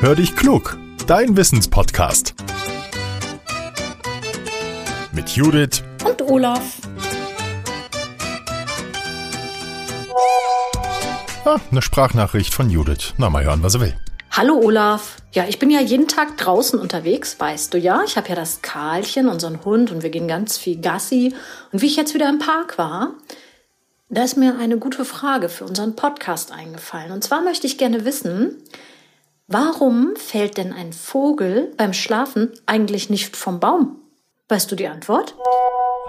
Hör dich klug, dein Wissenspodcast. Mit Judith und Olaf. Ah, eine Sprachnachricht von Judith. Na, mal hören, was er will. Hallo Olaf. Ja, ich bin ja jeden Tag draußen unterwegs, weißt du ja. Ich habe ja das Karlchen, unseren Hund, und wir gehen ganz viel Gassi. Und wie ich jetzt wieder im Park war, da ist mir eine gute Frage für unseren Podcast eingefallen. Und zwar möchte ich gerne wissen, Warum fällt denn ein Vogel beim Schlafen eigentlich nicht vom Baum? Weißt du die Antwort?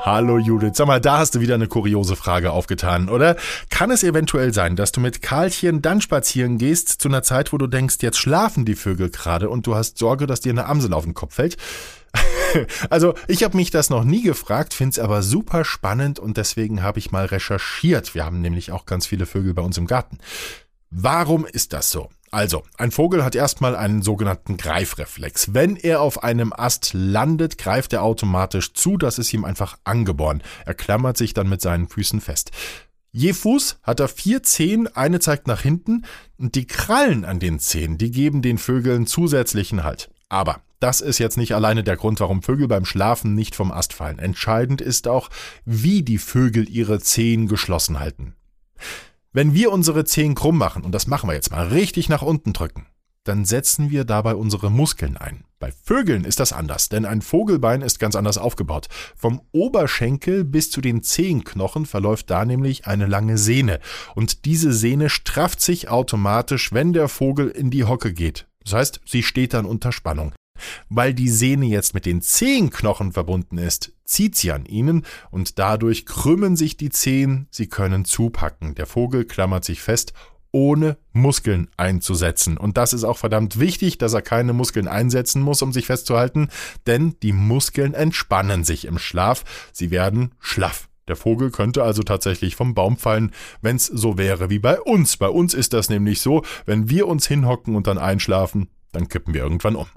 Hallo Judith, sag mal, da hast du wieder eine kuriose Frage aufgetan, oder? Kann es eventuell sein, dass du mit Karlchen dann spazieren gehst zu einer Zeit, wo du denkst, jetzt schlafen die Vögel gerade und du hast Sorge, dass dir eine Amsel auf den Kopf fällt? also, ich habe mich das noch nie gefragt, finde es aber super spannend und deswegen habe ich mal recherchiert. Wir haben nämlich auch ganz viele Vögel bei uns im Garten. Warum ist das so? Also, ein Vogel hat erstmal einen sogenannten Greifreflex. Wenn er auf einem Ast landet, greift er automatisch zu, das ist ihm einfach angeboren. Er klammert sich dann mit seinen Füßen fest. Je Fuß hat er vier Zehen, eine zeigt nach hinten und die Krallen an den Zehen, die geben den Vögeln zusätzlichen Halt. Aber das ist jetzt nicht alleine der Grund, warum Vögel beim Schlafen nicht vom Ast fallen. Entscheidend ist auch, wie die Vögel ihre Zehen geschlossen halten. Wenn wir unsere Zehen krumm machen, und das machen wir jetzt mal richtig nach unten drücken, dann setzen wir dabei unsere Muskeln ein. Bei Vögeln ist das anders, denn ein Vogelbein ist ganz anders aufgebaut. Vom Oberschenkel bis zu den Zehenknochen verläuft da nämlich eine lange Sehne. Und diese Sehne strafft sich automatisch, wenn der Vogel in die Hocke geht. Das heißt, sie steht dann unter Spannung. Weil die Sehne jetzt mit den Zehenknochen verbunden ist, zieht sie an ihnen und dadurch krümmen sich die Zehen, sie können zupacken. Der Vogel klammert sich fest, ohne Muskeln einzusetzen. Und das ist auch verdammt wichtig, dass er keine Muskeln einsetzen muss, um sich festzuhalten, denn die Muskeln entspannen sich im Schlaf, sie werden schlaff. Der Vogel könnte also tatsächlich vom Baum fallen, wenn's so wäre wie bei uns. Bei uns ist das nämlich so, wenn wir uns hinhocken und dann einschlafen, dann kippen wir irgendwann um.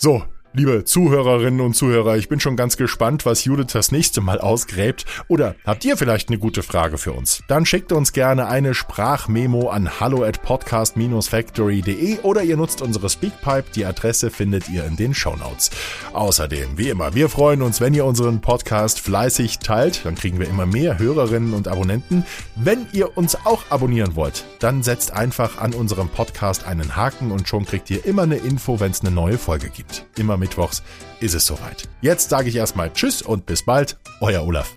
So, Liebe Zuhörerinnen und Zuhörer, ich bin schon ganz gespannt, was Judith das nächste Mal ausgräbt. Oder habt ihr vielleicht eine gute Frage für uns? Dann schickt uns gerne eine Sprachmemo an hallo at podcast-factory.de oder ihr nutzt unsere Speakpipe. Die Adresse findet ihr in den Shownotes. Außerdem, wie immer, wir freuen uns, wenn ihr unseren Podcast fleißig teilt. Dann kriegen wir immer mehr Hörerinnen und Abonnenten. Wenn ihr uns auch abonnieren wollt, dann setzt einfach an unserem Podcast einen Haken und schon kriegt ihr immer eine Info, wenn es eine neue Folge gibt. Immer mittwochs ist es soweit. Jetzt sage ich erstmal Tschüss und bis bald, euer Olaf.